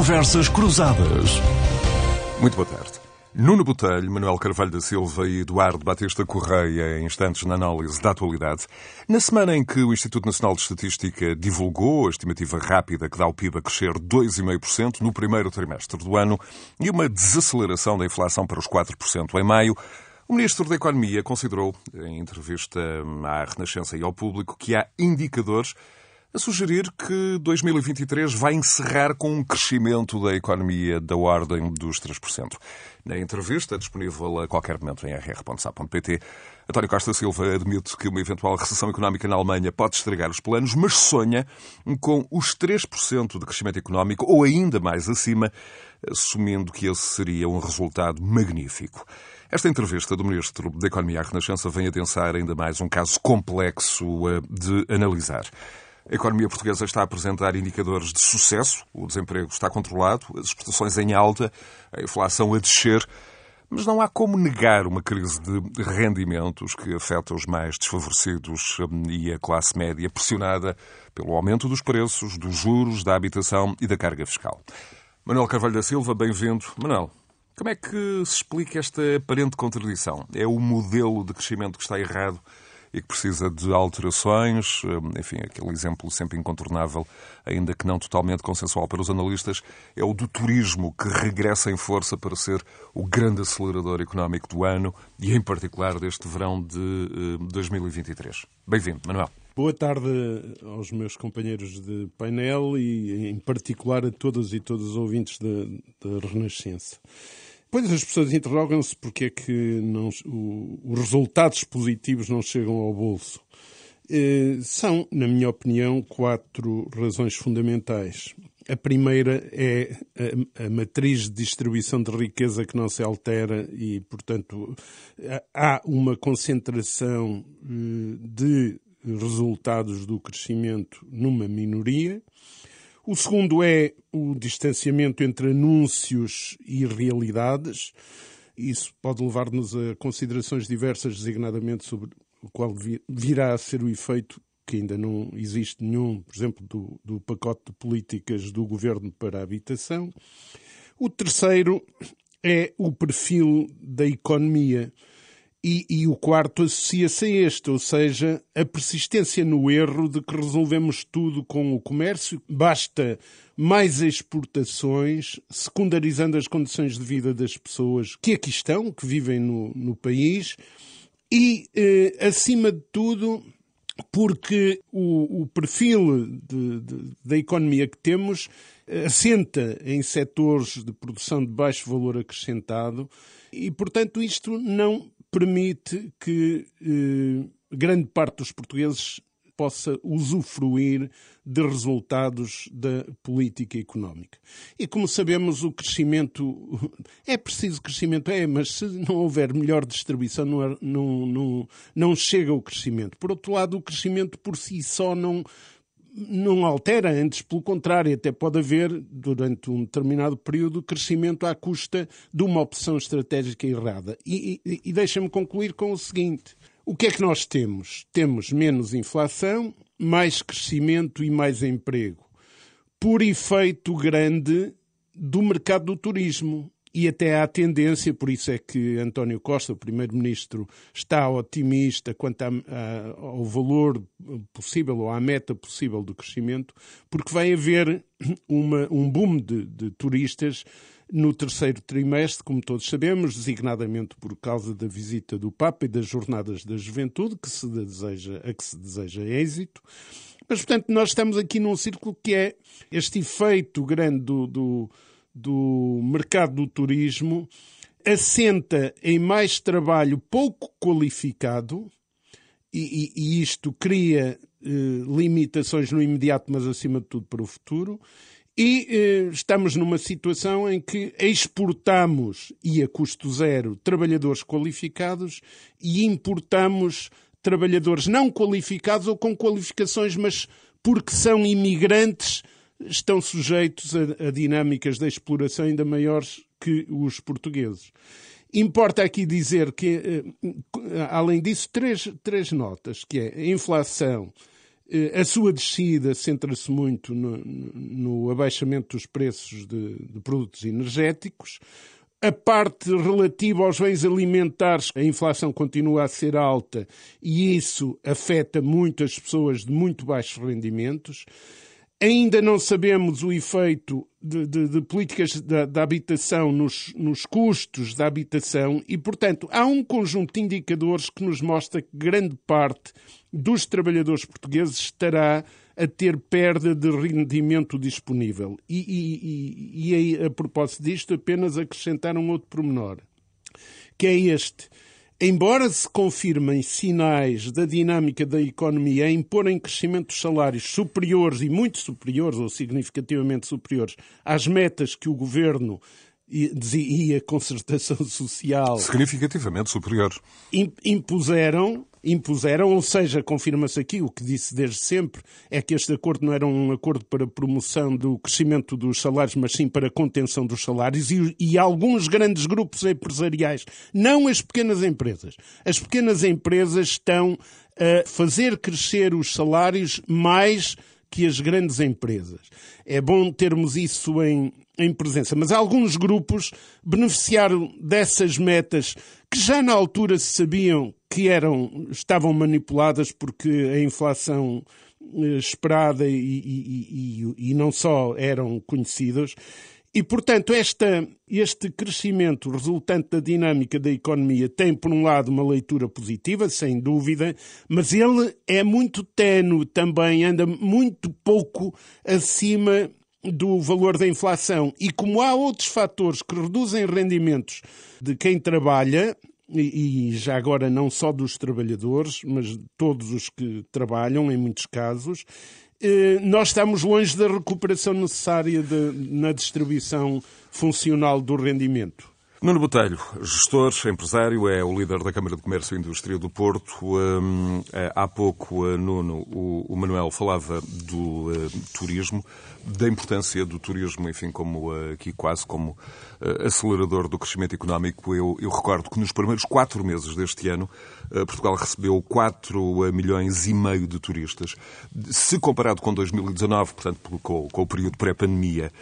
Conversas Cruzadas. Muito boa tarde. Nuno Botelho, Manuel Carvalho da Silva e Eduardo Batista Correia, instantes na análise da atualidade. Na semana em que o Instituto Nacional de Estatística divulgou a estimativa rápida que dá o PIB a crescer 2,5% no primeiro trimestre do ano e uma desaceleração da inflação para os 4% em maio, o Ministro da Economia considerou, em entrevista à Renascença e ao público, que há indicadores a sugerir que 2023 vai encerrar com um crescimento da economia da ordem dos 3%. Na entrevista, disponível a qualquer momento em rr.sa.pt, António Costa Silva admite que uma eventual recessão económica na Alemanha pode estragar os planos, mas sonha com os 3% de crescimento económico ou ainda mais acima, assumindo que esse seria um resultado magnífico. Esta entrevista do Ministro da Economia à Renascença vem adensar ainda mais um caso complexo de analisar. A economia portuguesa está a apresentar indicadores de sucesso, o desemprego está controlado, as exportações em alta, a inflação a descer, mas não há como negar uma crise de rendimentos que afeta os mais desfavorecidos hum, e a classe média pressionada pelo aumento dos preços, dos juros, da habitação e da carga fiscal. Manuel Carvalho da Silva, bem-vindo. Manuel, como é que se explica esta aparente contradição? É o modelo de crescimento que está errado e que precisa de alterações. Hum, enfim, aquele exemplo sempre incontornável, ainda que não totalmente consensual para os analistas, é o do turismo, que regressa em força para ser o grande acelerador económico do ano e, em particular, deste verão de 2023. Hum, Bem-vindo, Manuel. Boa tarde aos meus companheiros de painel e, em particular, a todas e todos os ouvintes da Renascença. Pois as pessoas interrogam-se porque é que não, o, os resultados positivos não chegam ao bolso. Eh, são, na minha opinião, quatro razões fundamentais. A primeira é a, a, matriz de distribuição de riqueza que não se altera e, portanto, há uma concentração eh, de resultados do crescimento numa minoria. O segundo é o distanciamento entre anúncios e realidades. Isso pode levar-nos a considerações diversas, designadamente sobre o qual virá a ser o efeito, que ainda não existe nenhum, por exemplo, do, do pacote de políticas do governo para a habitação. O terceiro é o perfil da economia. E, e, o quarto associa-se a este, ou seja, a persistência no erro de que resolvemos tudo com o comércio. Basta mais exportações, secundarizando as condições de vida das pessoas que aqui estão, que vivem no, no país, e, eh, acima de tudo, porque o, o perfil de, de, da economia que temos assenta em setores de produção de baixo valor acrescentado e, portanto, isto não permite que eh, grande parte dos portugueses possa usufruir de resultados da política económica. E como sabemos, o crescimento é preciso crescimento, é, mas se não houver melhor distribuição, não, não, não, não chega o crescimento. Por outro lado, o crescimento por si só não não altera, antes pelo contrário, até pode haver, durante um determinado período, crescimento à custa de uma opção estratégica errada. E, e, e deixa-me concluir com o seguinte: o que é que nós temos? Temos menos inflação, mais crescimento e mais emprego, por efeito grande do mercado do turismo e até há tendência, por isso é que António Costa, o Primeiro-Ministro, está otimista quanto a, a, ao valor possível ou à meta possível do crescimento, porque vai haver uma, um boom de, de turistas no terceiro trimestre, como todos sabemos, designadamente por causa da visita do Papa e das Jornadas da Juventude, que se deseja, a que se deseja êxito. Mas, portanto, nós estamos aqui num círculo que é este efeito grande do, do do mercado do turismo assenta em mais trabalho pouco qualificado e, e, e isto cria eh, limitações no imediato, mas acima de tudo para o futuro. E eh, estamos numa situação em que exportamos, e a custo zero, trabalhadores qualificados e importamos trabalhadores não qualificados ou com qualificações, mas porque são imigrantes estão sujeitos a, a dinâmicas de exploração ainda maiores que os portugueses. Importa aqui dizer que, eh, além disso, três, três notas, que é a inflação A sua descida centra-se muito no, no, abaixamento dos preços de, de produtos energéticos. A parte relativa aos bens alimentares, a inflação continua a ser alta e isso afeta muito as pessoas de muito baixos rendimentos. Ainda não sabemos o efeito de, de, de políticas da, habitação nos, nos, custos da habitação e, portanto, há um conjunto de indicadores que nos mostra que grande parte dos trabalhadores portugueses estará a ter perda de rendimento disponível. E, e, e, e a propósito disto, apenas acrescentar um outro pormenor, que é este Embora se confirmem sinais da dinâmica da economia a imporem crescimento dos salários superiores e muito superiores, ou significativamente superiores, às metas que o governo e a concertação social. Significativamente superiores. Impuseram impuseram, ou seja, confirma-se aqui o que disse desde sempre, é que este acordo não era um acordo para promoção do crescimento dos salários, mas sim para contenção dos salários e, e alguns grandes grupos empresariais, não as pequenas empresas. As pequenas empresas estão a fazer crescer os salários mais que as grandes empresas. É bom termos isso em, em presença. Mas alguns grupos beneficiaram dessas metas que já na altura se sabiam que eram, estavam manipuladas porque a inflação eh, esperada e, e, e, e não só eram conhecidas. E, portanto, esta, este crescimento resultante da dinâmica da economia tem, por um lado, uma leitura positiva, sem dúvida, mas ele é muito tenue também, anda muito pouco acima do valor da inflação. E como há outros fatores que reduzem rendimentos de quem trabalha, e, já agora não só dos trabalhadores, mas de todos os que trabalham, em muitos casos, eh, nós estamos longe da recuperação necessária de, na distribuição funcional do rendimento. Nuno Botelho, gestor, empresário, é o líder da Câmara de Comércio e Indústria do Porto. Um, eh, há pouco, uh, Nuno, o, Manuel falava do uh, turismo, da importância do turismo, enfim, como aqui quase como acelerador do crescimento económico. Eu, eu, recordo que nos primeiros quatro meses deste ano, Portugal recebeu 4 milhões e meio de turistas. Se comparado com 2019, portanto, com, com o período pré-pandemia,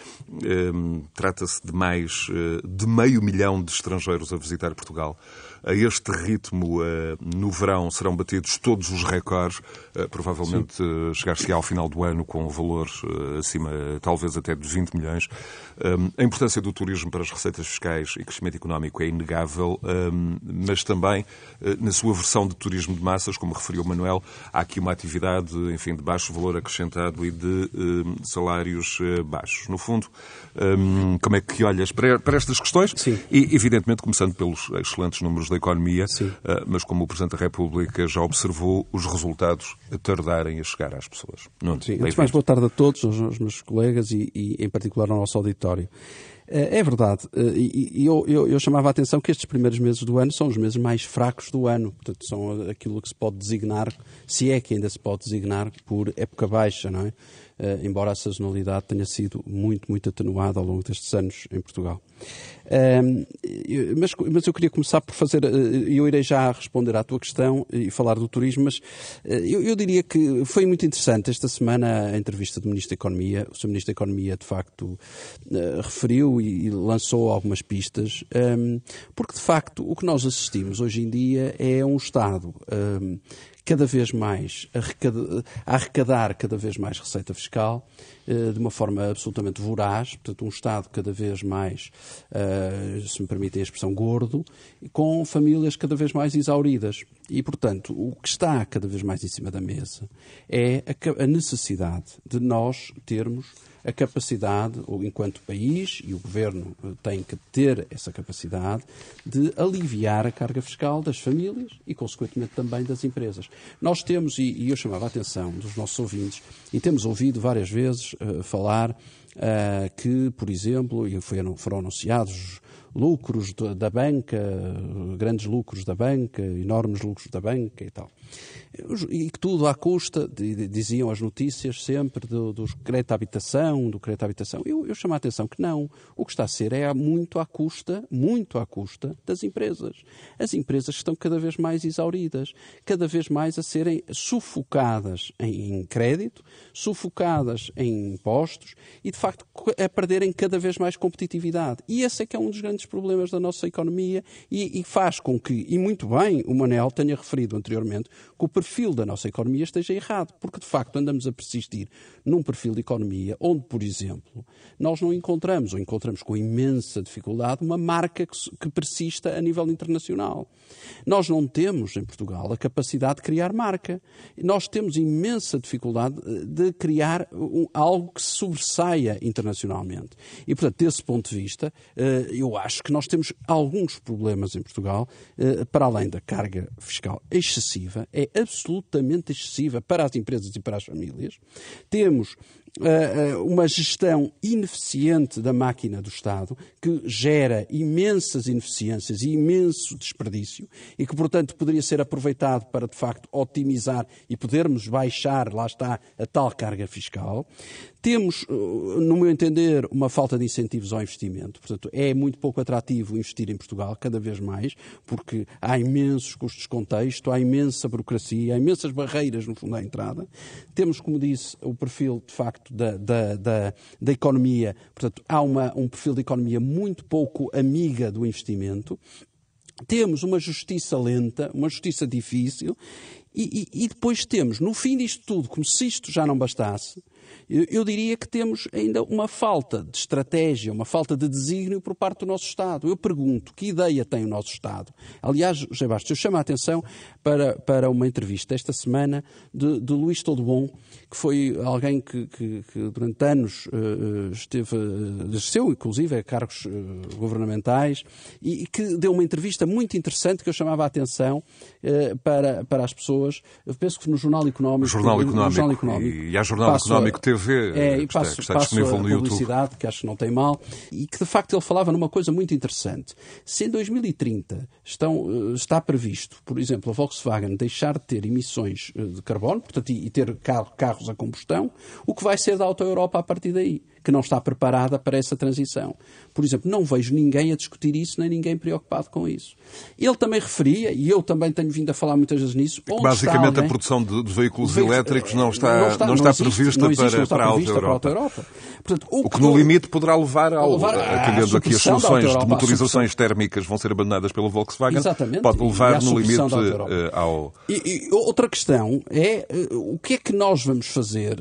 um, trata-se de mais de meio milhão de estrangeiros a visitar Portugal. A este ritmo, eh, no verão, serão batidos todos os recordes. Eh, provavelmente eh, chegar-se ao final do ano com valores acima, talvez até de 20 milhões. A importância do turismo para as receitas fiscais e crescimento económico é inegável, mas também na sua versão de turismo de massas, como referiu o Manuel, há aqui uma atividade, enfim, de baixo valor acrescentado e de salários baixos. No fundo, como é que olhas para estas questões? Sim. E, evidentemente, começando pelos excelentes números da economia, Sim. Ah, mas como o Presidente da República já observou, os resultados tardarem a chegar às pessoas. Nuno, Sim, antes mais boa tarde a todos, aos meus colegas e, e em particular ao nosso auditório. É, é verdade. Eh, e eu, eu, eu, chamava a atenção que estes primeiros meses do ano são os meses mais fracos do ano. Portanto, são aquilo que se pode designar, se é que ainda se pode designar, por época baixa, não é? Uh, embora a sazonalidade tenha sido muito, muito atenuada ao longo destes anos em Portugal. Uh, mas, mas, eu queria começar por fazer, uh, eu irei já responder à tua questão e falar do turismo, mas eu, eu, diria que foi muito interessante esta semana a entrevista do Ministro da Economia. O Sr. Ministro da Economia, de facto, referiu e, lançou algumas pistas, um, porque de facto o que nós assistimos hoje em dia é um Estado um, cada vez mais a arrecadar cada vez mais receita fiscal uh, de uma forma absolutamente voraz, portanto, um Estado cada vez mais, uh, se me permitem a expressão, gordo, com famílias cada vez mais exauridas. E, portanto, o que está cada vez mais em cima da mesa é a necessidade de nós termos a capacidade, ou enquanto país, e o governo eh, tem que ter essa capacidade, de aliviar a carga fiscal das famílias e, consequentemente, também das empresas. Nós temos, e eu chamava a atenção dos nossos ouvintes, e temos ouvido várias vezes uh, falar uh, que, por exemplo, e foram anunciados lucros da banca, grandes lucros da banca, enormes lucros da banca e tal. E que tudo à custa, diziam as notícias sempre, do, do crédito à habitação, do crédito à habitação. Eu, eu chamo a atenção que não. O que está a ser é muito à custa, muito à custa das empresas. As empresas estão cada vez mais exauridas, cada vez mais a serem sufocadas em crédito, sufocadas em impostos e, de facto, a perderem cada vez mais competitividade. E esse é que é um dos grandes problemas da nossa economia e, e faz com que, e muito bem, o Manel tenha referido anteriormente, que o perfil da nossa economia esteja errado, porque de facto andamos a persistir num perfil de economia onde, por exemplo, nós não encontramos, ou encontramos com imensa dificuldade, uma marca que, que persista a nível internacional. Nós não temos em Portugal a capacidade de criar marca. Nós temos imensa dificuldade eh, de criar algo que se sobressaia internacionalmente. E, portanto, desse ponto de vista, eh, eu acho que nós temos alguns problemas em Portugal, eh, para além da carga fiscal excessiva, é absolutamente excessiva para as empresas e para as famílias. Temos uh, uma gestão ineficiente da máquina do Estado, que gera imensas ineficiências e imenso desperdício, e que, portanto, poderia ser aproveitado para, de facto, otimizar e podermos baixar, lá está, a tal carga fiscal. Temos, eh, no meu entender, uma falta de incentivos ao investimento. Portanto, é muito pouco atrativo investir em Portugal, cada vez mais, porque há imensos custos de contexto, há imensa burocracia, há imensas barreiras, no fundo, à entrada. Temos, como disse, o perfil, de facto, da, da, da, da economia. Portanto, há uma, um perfil de economia muito pouco amiga do investimento. Temos uma justiça lenta, uma justiça difícil, e, e, e depois temos, no fim disto tudo, como se isto já não bastasse, eu diria que temos ainda uma falta de estratégia, uma falta de desígnio por parte do nosso Estado. Eu pergunto, que ideia tem o nosso Estado? Aliás, José Bastos, eu chamo a atenção para, para uma entrevista esta semana de, de Luís Todobon, que foi alguém que, que, que durante anos uh, esteve, exerceu inclusive a cargos uh, governamentais e, e, que deu uma entrevista muito interessante que eu chamava a atenção uh, para, para as pessoas. Eu penso que no Jornal Económico. Jornal Económico. Jornal Económico e, e a Jornal Económico teve TV, é, e que passo, está, está disponível no YouTube. publicidade, que acho que não tem mal, e que de facto ele falava numa coisa muito interessante. Se em 2030 estão, eh, está previsto, por exemplo, a Volkswagen deixar de ter emissões eh, de carbono, portanto, e ter carros a combustão, o que vai ser da Auto Europa a partir daí? Que não está preparada para essa transição. Por exemplo, não vejo ninguém a discutir isso, nem ninguém preocupado com isso. Ele também referia, e eu também tenho vindo a falar muitas vezes nisso, Basicamente, alguém... a produção de, de veículos Veículo... elétricos não está, não está, não está não prevista não existe, para, está para, a Alta Europa. Para a Europa. Portanto, o, o, que, no limite poderá levar ao. Levar atendendo aqui as soluções de motorizações térmicas vão ser abandonadas pelo Volkswagen, Exatamente, pode levar no limite uh, ao. E, e, outra questão é o que é que nós vamos fazer,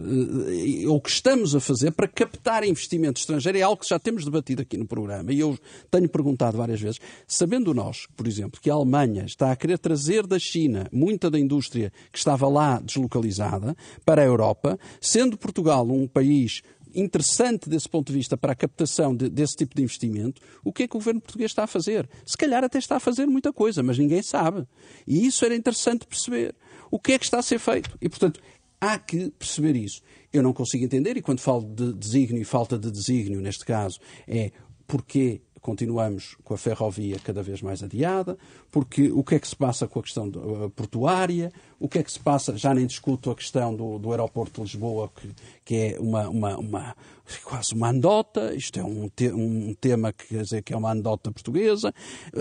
ou o que estamos a fazer para captar captar investimento estrangeiro é algo que já temos debatido aqui no programa e eu tenho perguntado várias vezes, sabendo nós, por exemplo, que a Alemanha está a querer trazer da China muita da indústria que estava lá deslocalizada para a Europa, sendo Portugal um país interessante desse ponto de vista para a captação de, desse tipo de investimento, o que é que o governo português está a fazer? Se calhar até está a fazer muita coisa, mas ninguém sabe. E isso era interessante perceber. O que é que está a ser feito? E, portanto, há que perceber isso. Eu não consigo entender, e quando falo de desígnio e falta de desígnio, neste caso, é porque continuamos com a ferrovia cada vez mais adiada, porque o que é que se passa com a questão uh, portuária, o que é que se passa, já nem discuto a questão do, do aeroporto de Lisboa, que, que é uma, uma, uma, quase uma andota, isto é um, te, um tema que quer dizer que é uma andota portuguesa.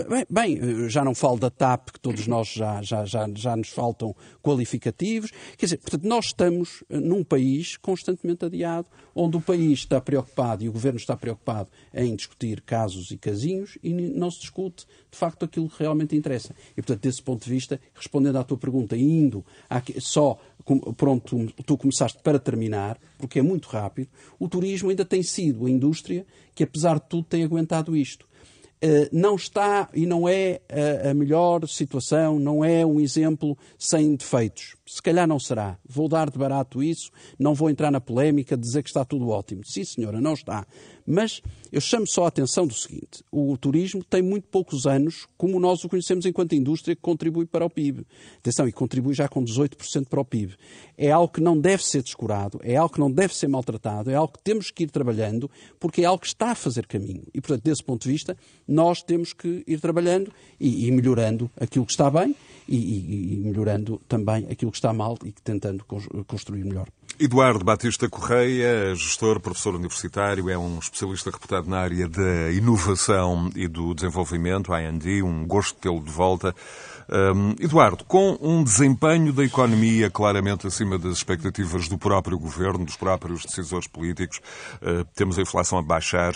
Bem, bem, já não falo da TAP, que todos nós já, já, já, já nos faltam qualificativos. Quer dizer, portanto, nós estamos num país constantemente adiado, onde o país está preocupado e o governo está preocupado em discutir casos e casinhos e não se discute, de facto, aquilo que realmente interessa. E, portanto, desse ponto de vista, respondendo à tua pergunta, indo só pronto, tu começaste para terminar, porque é muito rápido, o turismo ainda tem sido a indústria que, apesar de tudo, tem aguentado isto. Uh, não está e não é a, a melhor situação, não é um exemplo sem defeitos. Se calhar não será. Vou dar de barato isso, não vou entrar na polémica dizer que está tudo ótimo. Sim, senhora, não está. Mas eu chamo só a atenção do seguinte: o turismo tem muito poucos anos, como nós o conhecemos enquanto indústria, que contribui para o PIB. Atenção, e contribui já com 18% para o PIB. É algo que não deve ser descurado, é algo que não deve ser maltratado, é algo que temos que ir trabalhando, porque é algo que está a fazer caminho. E, portanto, desse ponto de vista, nós temos que ir trabalhando e, e melhorando aquilo que está bem e, e, melhorando também aquilo que está mal e tentando construir melhor. Eduardo Batista Correia, gestor, professor universitário, é um especialista reputado na área da inovação e do desenvolvimento, AND, um gosto tê-lo de volta. Um, Eduardo, com um desempenho da economia claramente acima das expectativas do próprio governo, dos próprios decisores políticos, uh, temos a inflação a baixar.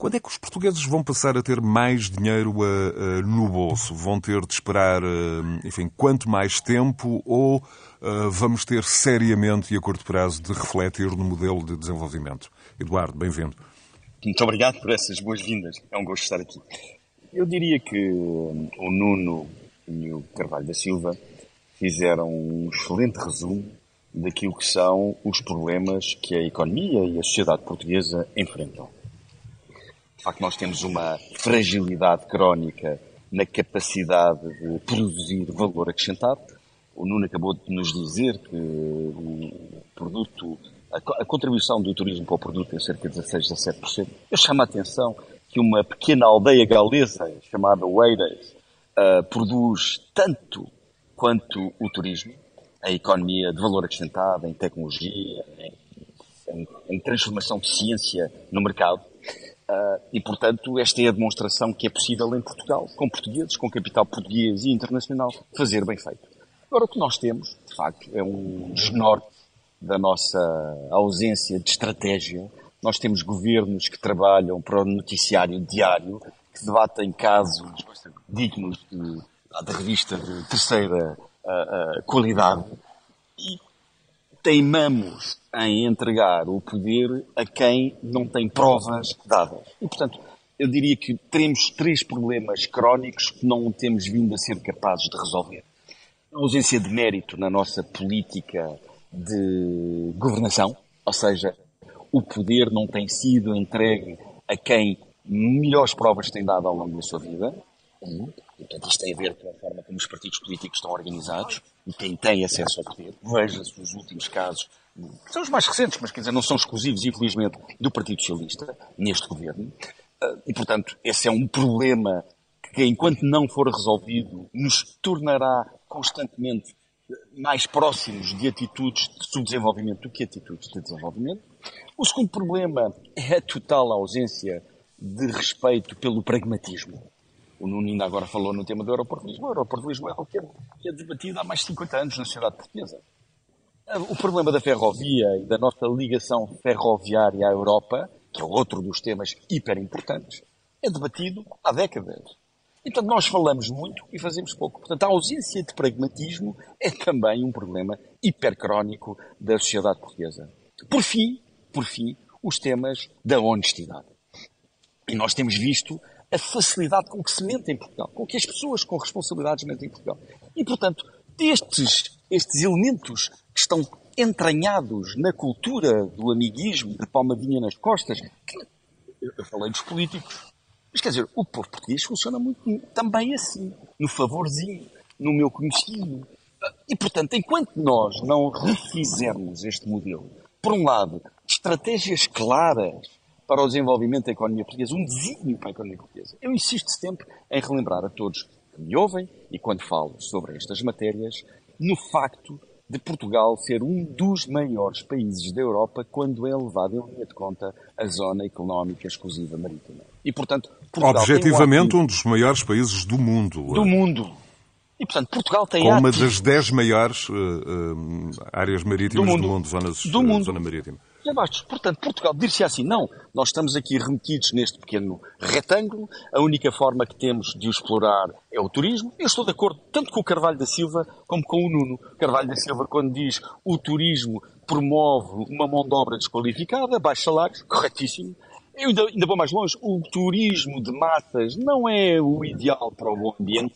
Quando é que os portugueses vão passar a ter mais dinheiro uh, uh, no bolso? Vão ter de esperar, enfim, quanto mais tempo ou vamos ter seriamente e a curto prazo de refletir no modelo de desenvolvimento. Eduardo, bem-vindo. Muito obrigado por essas boas-vindas. É um gosto estar aqui. Eu diria que o Nuno e o Carvalho da Silva fizeram um excelente resumo daquilo que são os problemas que a economia e a sociedade portuguesa enfrentam. De facto, nós temos uma fragilidade crónica na capacidade de produzir valor acrescentado, o Nuno acabou de nos dizer que o produto, a, contribuição do turismo para o produto é cerca de 16, 17%. Eu chamo a atenção que uma pequena aldeia galesa chamada Oeiras uh, produz tanto quanto o turismo, a economia de valor acrescentado em tecnologia, em, em, em transformação de ciência no mercado. E, portanto, esta é a demonstração que é possível em Portugal, com portugueses, com capital português e internacional, fazer bem feito. Agora, o que nós temos, de facto, é um desnorte da nossa ausência de estratégia. Nós temos governos que trabalham para o noticiário diário, que debatem casos dignos de, da revista de terceira uh, uh, qualidade e teimamos em entregar o poder a quem não tem provas dadas. E, portanto, eu diria que teremos três problemas crónicos que não temos vindo a ser capazes de resolver a ausência de mérito na nossa política de governação, ou seja, o poder não tem sido entregue a quem melhores provas tem dado ao longo da sua vida. E, portanto, isto tem a ver com a forma como os partidos políticos estão organizados e quem tem acesso ao poder. Veja-se os últimos casos, são os mais recentes, mas quer dizer, não são exclusivos, infelizmente, do Partido Socialista, neste governo. Ah, e, portanto, esse é um problema que, enquanto não for resolvido, nos tornará constantemente mais próximos de atitudes de subdesenvolvimento do que atitudes de desenvolvimento. O segundo problema é a total ausência de respeito pelo pragmatismo. O Nuno ainda agora falou no tema do aeroportualismo. O aeroportualismo é algo que é, que é debatido há mais de 50 anos na sociedade portuguesa. O problema da ferrovia e da nossa ligação ferroviária à Europa, que é outro dos temas hiper importantes, é debatido há décadas. Então nós falamos muito e fazemos pouco. Portanto, a ausência de pragmatismo é também um problema hipercrónico da sociedade portuguesa. Por fim, por fim, os temas da honestidade. E nós temos visto a facilidade com que se mente em Portugal, com que as pessoas com responsabilidades mentem em Portugal. E, portanto, estes, estes elementos que estão entranhados na cultura do amiguismo, de palmadinha nas costas, que eu falei dos políticos, mas quer dizer, o povo português funciona muito também assim, no favorzinho, no meu conhecido. E, portanto, enquanto nós não refizermos este modelo, por um lado, estratégias claras para o desenvolvimento da economia portuguesa, um desígnio para a economia portuguesa, eu insisto sempre em relembrar a todos que me ouvem e quando falo sobre estas matérias, no facto de Portugal ser um dos maiores países da Europa quando é levado em linha de conta a zona económica exclusiva marítima. E, portanto, Portugal Objetivamente um, um dos maiores países do mundo. Do mundo. E, portanto, Portugal tem Com uma das dez maiores uh, uh, áreas marítimas do mundo, do mundo zonas, do mundo. zona marítima. E abaixo. Portanto, Portugal dir-se assim, não, nós estamos aqui remetidos neste pequeno retângulo, a única forma que temos de o explorar é o turismo. Eu estou de acordo tanto com o Carvalho da Silva como com o Nuno. Carvalho da Silva, quando diz o turismo promove uma mão de obra desqualificada, baixos salários, corretíssimo. Eu ainda, ainda vou mais longe. O turismo de massas não é o ideal para o bom ambiente.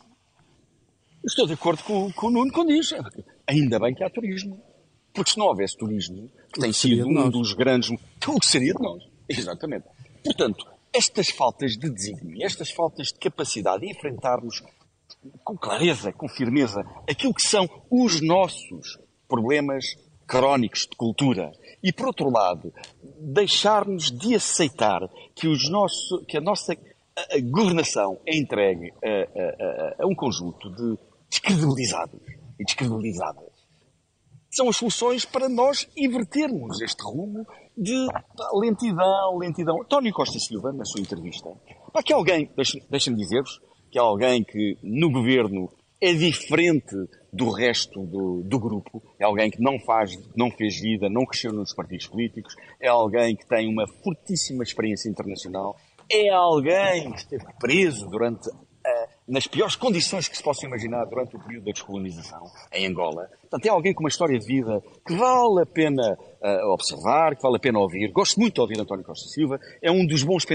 Estou de acordo com, com o Nuno quando diz. Ainda bem que há turismo. Porque se não houvesse turismo, que tem sido um dos grandes. O que seria de nós? Exatamente. Portanto, estas faltas de desígnio, estas faltas de capacidade de enfrentarmos com clareza, com firmeza, aquilo que são os nossos problemas crónicos de cultura. E, por outro lado, deixarmos de aceitar que, os nossos, que a nossa a, a governação é entregue a, a, a, um conjunto de descredibilizados e descredibilizadas. São as soluções para nós invertermos este rumo de lentidão, lentidão. António Costa Silva, na sua entrevista, para que alguém, deixem-me dizer-vos, que é alguém que no governo é diferente do resto do, do, grupo, é alguém que não faz, não fez vida, não cresceu nos partidos políticos, é alguém que tem uma fortíssima experiência internacional, é alguém que esteve preso durante nas piores condições que se possa imaginar durante o período da descolonização em Angola. Portanto, é alguém com uma história de vida que vale a pena uh, observar, que vale a pena ouvir. Gosto muito de ouvir António Costa Silva. É um dos bons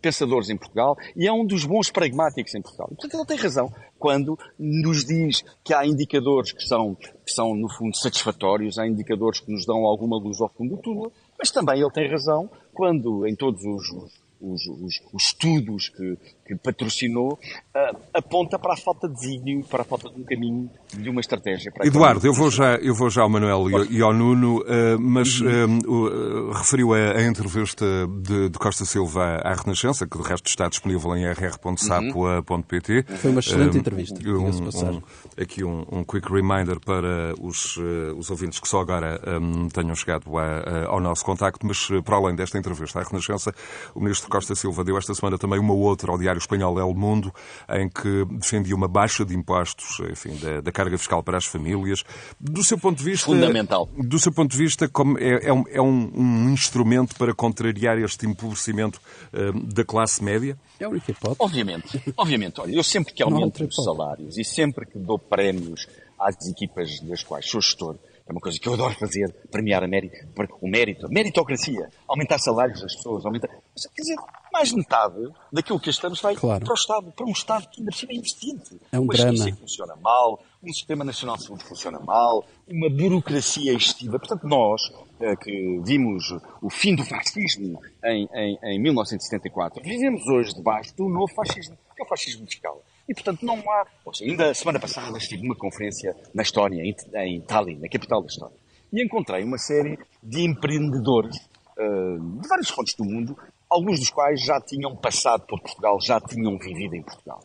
pensadores em Portugal e é um dos bons pragmáticos em Portugal. Portanto, ele tem razão quando nos diz que há indicadores que são, que são, no fundo, satisfatórios, há indicadores que nos dão alguma luz ao fundo do túnel, mas também ele tem razão quando, em todos os os, os, os estudos que, que patrocinou, uh, aponta para a falta de desígnio, para a falta de um caminho, de uma estratégia. Eduardo, eu vou, já, eu vou já ao Manuel e, e ao Nuno, uh, mas uh, referiu a, a entrevista de, de, Costa Silva à Renascença, que de resto está disponível em rr.sapo.pt. Foi uma excelente entrevista. Um, um, aqui um, um, quick reminder para os, os ouvintes que só agora um, tenham chegado a, a, ao nosso contacto, mas para além desta entrevista à Renascença, o Ministro Costa Silva deu esta semana também uma outra ao Diário Espanhol El Mundo, em que defendia uma baixa de impostos, enfim, da, da carga fiscal para as famílias. Do seu ponto de vista... Fundamental. Do seu ponto de vista, como é, é, um, é um, um, instrumento para contrariar este empobrecimento uh, da classe média? É a única hipótese. Obviamente. Obviamente. Olha, eu sempre que aumento os salários e sempre que dou prémios às equipas das quais sou gestor, é uma coisa que eu adoro fazer, premiar a mérito, o mérito, a meritocracia, aumentar salários das pessoas, aumentar. Quer dizer, mais metade daquilo que estamos vai claro. para o Estado, para um Estado que ainda por cima é investiente. É um uma drama. que funciona mal, um sistema nacional de saúde funciona mal, uma burocracia excessiva. Portanto, nós, eh, que vimos o fim do fascismo em, em, em 1974, vivemos hoje debaixo do novo fascismo, que é o fascismo fiscal. E, portanto, não há. Seja, ainda semana passada estive numa conferência na Estónia, em, Tallinn, na capital da Estónia, e encontrei uma série de empreendedores uh, de vários pontos do mundo, alguns dos quais já tinham passado por Portugal, já tinham vivido em Portugal.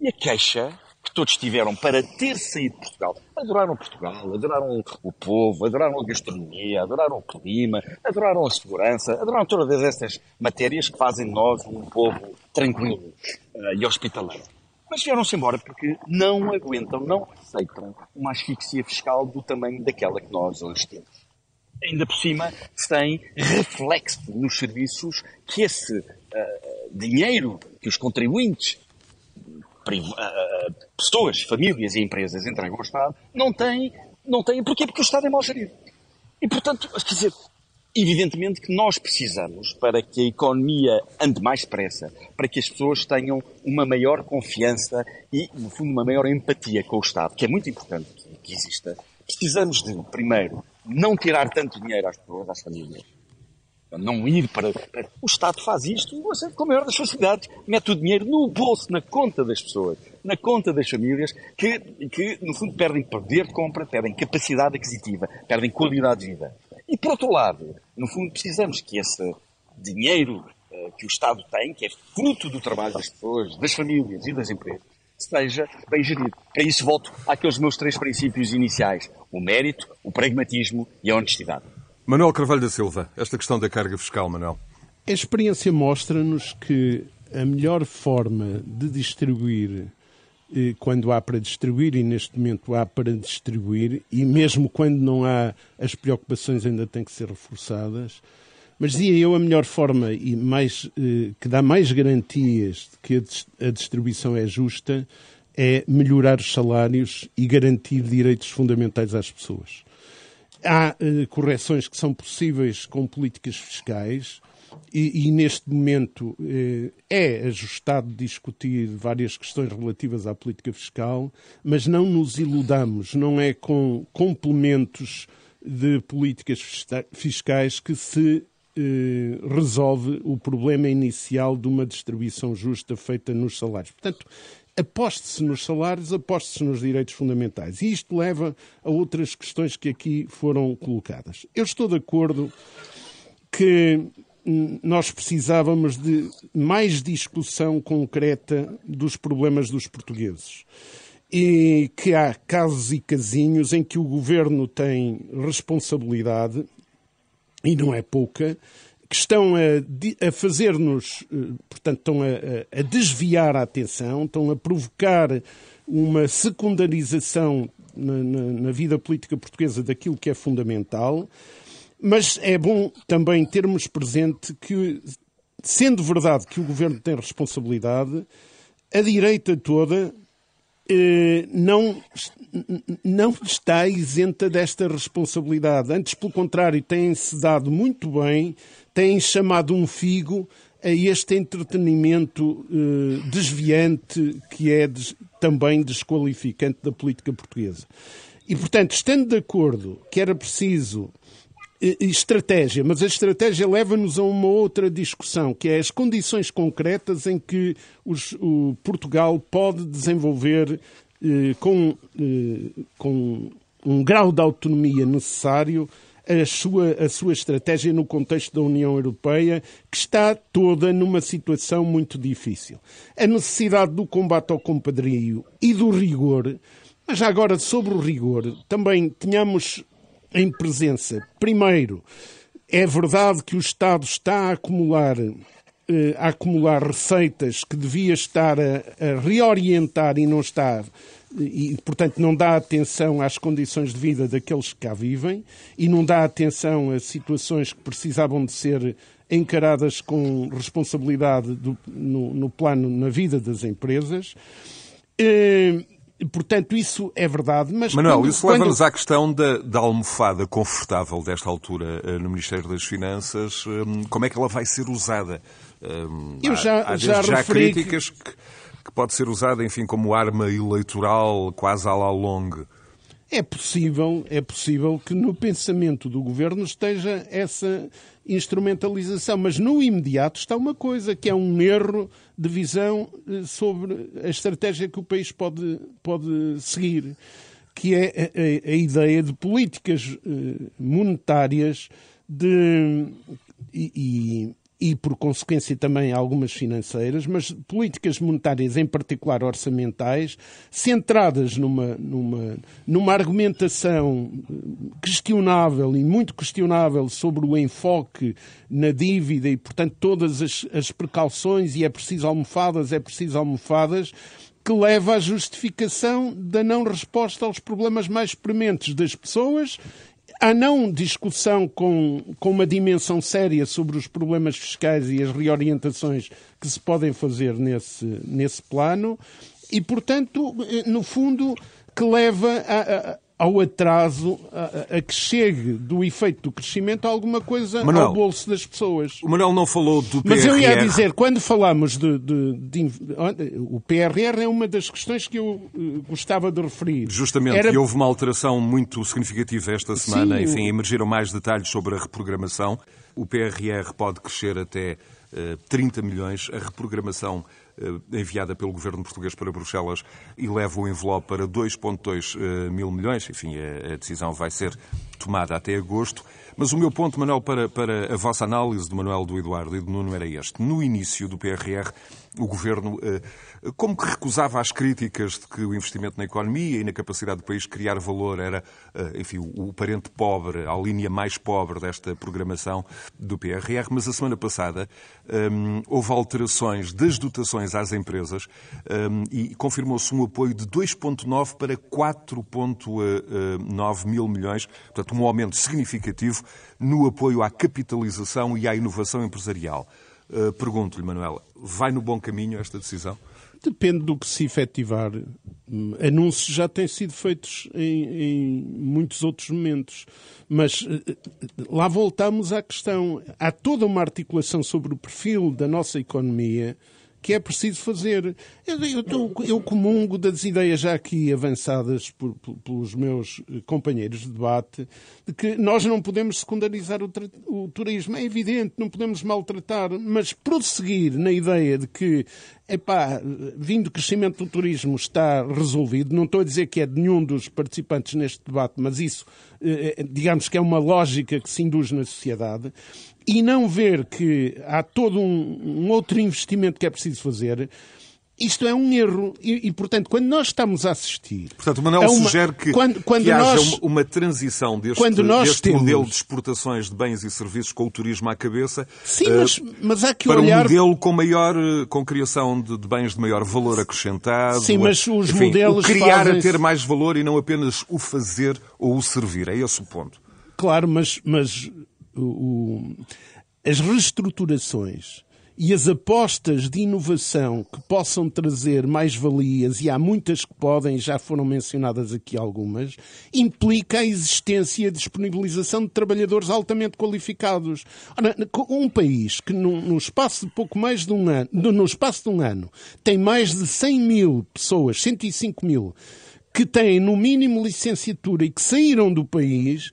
E a queixa que todos tiveram para ter saído de Portugal. Adoraram Portugal, adoraram o povo, adoraram a gastronomia, adoraram o clima, adoraram a segurança, adoraram todas essas matérias que fazem de nós um povo tranquilo uh, e hospitaleiro mas vieram-se embora porque não aguentam, não aceitam uma asfixia fiscal do tamanho daquela que nós hoje temos. Ainda por cima, tem reflexo nos serviços que esse uh, dinheiro que os contribuintes, uh, pessoas, famílias e empresas entregam ao Estado, não têm, não têm. Porquê? Porque o Estado é mal gerido. E, portanto, quer dizer, Evidentemente que nós precisamos, para que a economia ande mais depressa, para que as pessoas tenham uma maior confiança e, no fundo, uma maior empatia com o Estado, que é muito importante que exista, precisamos de, primeiro, não tirar tanto dinheiro às pessoas, às famílias. Não ir para. O Estado faz isto com a maior das facilidades. Mete o dinheiro no bolso, na conta das pessoas, na conta das famílias, que, que no fundo perdem poder de compra, perdem capacidade aquisitiva, perdem qualidade de vida. E por outro lado, no fundo, precisamos que esse dinheiro uh, que o Estado tem, que é fruto do trabalho das pessoas, das famílias e das empresas, seja bem gerido. Para isso volto àqueles meus três princípios iniciais: o mérito, o pragmatismo e a honestidade. Manuel Carvalho da Silva, esta questão da carga fiscal, Manuel. A experiência mostra-nos que a melhor forma de distribuir quando há para distribuir, e neste momento há para distribuir, e mesmo quando não há, as preocupações ainda têm que ser reforçadas. Mas dizia eu, a melhor forma e mais, eh, que dá mais garantias de que a distribuição é justa é melhorar os salários e garantir direitos fundamentais às pessoas. Há eh, correções que são possíveis com políticas fiscais, e, e neste momento eh, é ajustado discutir várias questões relativas à política fiscal, mas não nos iludamos, não é com complementos de políticas fiscais que se eh, resolve o problema inicial de uma distribuição justa feita nos salários. Portanto, aposte-se nos salários, aposte-se nos direitos fundamentais. E isto leva a outras questões que aqui foram colocadas. Eu estou de acordo que nós precisávamos de mais discussão concreta dos problemas dos portugueses. E que há casos e casinhos em que o governo tem responsabilidade, e não é pouca, que estão a, a fazer-nos, eh, portanto, estão a, a, desviar a atenção, estão a provocar uma secundarização na, na, na vida política portuguesa daquilo que é fundamental. Mas é bom também termos presente que, sendo verdade que o governo tem responsabilidade, a direita toda eh, não, não está isenta desta responsabilidade. Antes, pelo contrário, têm-se dado muito bem, têm chamado um figo a este entretenimento eh, desviante que é des, também desqualificante da política portuguesa. E, portanto, estando de acordo que era preciso estratégia, mas a estratégia leva-nos a uma outra discussão, que é as condições concretas em que os, o Portugal pode desenvolver eh, com, eh, com um grau de autonomia necessário a sua, a sua estratégia no contexto da União Europeia, que está toda numa situação muito difícil. A necessidade do combate ao compadrio e do rigor, mas já agora sobre o rigor, também tínhamos em presença. Primeiro, é verdade que o Estado está a acumular, eh, a acumular receitas que devia estar a, a reorientar e não está e, portanto, não dá atenção às condições de vida daqueles que cá vivem e não dá atenção a situações que precisavam de ser encaradas com responsabilidade do, no, no, plano, na vida das empresas. Eh, Portanto, isso é verdade. Mas Manuel, quando, isso leva-nos quando... à questão da, da, almofada confortável desta altura uh, no Ministério das Finanças. Um, como é que ela vai ser usada? Um, Eu já, há, há já, já críticas que... que... que, pode ser usada, enfim, como arma eleitoral quase à la longue. É possível, é possível que no pensamento do governo esteja essa instrumentalização, mas no imediato está uma coisa que é um erro de visão eh, sobre a estratégia que o país pode, pode seguir, que é a, a, ideia de políticas eh, monetárias de, e, e, por consequência, também algumas financeiras, mas políticas monetárias, em particular orçamentais, centradas numa, numa, numa argumentação questionável e muito questionável sobre o enfoque na dívida e, portanto, todas as, as precauções, e é preciso almofadas, é preciso almofadas, que leva à justificação da não resposta aos problemas mais prementes das pessoas há não discussão com, com uma dimensão séria sobre os problemas fiscais e as reorientações que se podem fazer nesse, nesse plano e, portanto, no fundo, que leva a, a ao atraso a, a, que chegue do efeito do crescimento alguma coisa Manuel, ao bolso das pessoas. O Manuel não falou do PRR. Mas eu ia dizer, quando falamos de, de, de, O PRR é uma das questões que eu uh, gostava de referir. Justamente, Era... e houve uma alteração muito significativa esta semana. Sim, Enfim, emergiram mais detalhes sobre a reprogramação. O PRR pode crescer até uh, 30 milhões. A reprogramação eh, enviada pelo governo português para Bruxelas e leva o envelope para 2,2 eh, mil milhões. Enfim, a decisão vai ser tomada até agosto. Mas o meu ponto, Manuel, para, para a vossa análise do Manuel, do Eduardo e do Nuno era este. No início do PRR, o governo eh, como que recusava as críticas de que o investimento na economia e na capacidade do país criar valor era, eh, enfim, o parente pobre, a linha mais pobre desta programação do PRR, mas a semana passada um, houve alterações das dotações às empresas um, e confirmou-se um apoio de 2,9 para 4,9 mil milhões, portanto, um aumento significativo no apoio à capitalização e à inovação empresarial. Uh, Pergunto-lhe, Manuela, vai no bom caminho esta decisão? Depende do que se efetivar anúncios já têm sido feitos em, em, muitos outros momentos. Mas eh, lá voltamos à questão. Há toda uma articulação sobre o perfil da nossa economia que é preciso fazer. Eu, eu, eu comungo das ideias já aqui avançadas por, por, pelos meus companheiros de debate, de que nós não podemos secundarizar o, o turismo. É evidente, não podemos maltratar, mas prosseguir na ideia de que epá, vindo o crescimento do turismo está resolvido. Não estou a dizer que é de nenhum dos participantes neste debate, mas isso, eh, eh, digamos que é uma lógica que se induz na sociedade e não ver que há todo um, um outro investimento que é preciso fazer, isto é um erro. E, e, portanto, quando nós estamos a assistir. Portanto, o Manuel uma, sugere que, quando, quando que nós, haja uma, uma, transição deste, deste temos... modelo de exportações de bens e serviços com o turismo à cabeça. Sim, uh, mas, mas há que para olhar. um modelo com, maior, eh, com criação de, de bens de maior valor acrescentado. Sim, mas os enfim, modelos. O criar a ter mais valor e não apenas o fazer ou o servir. É esse o ponto. Claro, mas, mas o, as reestruturações e as apostas de inovação que possam trazer mais valias, e há muitas que podem, já foram mencionadas aqui algumas, implica a existência e disponibilização de trabalhadores altamente qualificados. Ora, um país que no, no, espaço de pouco mais de um ano, no espaço de um ano, tem mais de 100 mil pessoas, 105 mil, que têm no mínimo licenciatura e que saíram do país,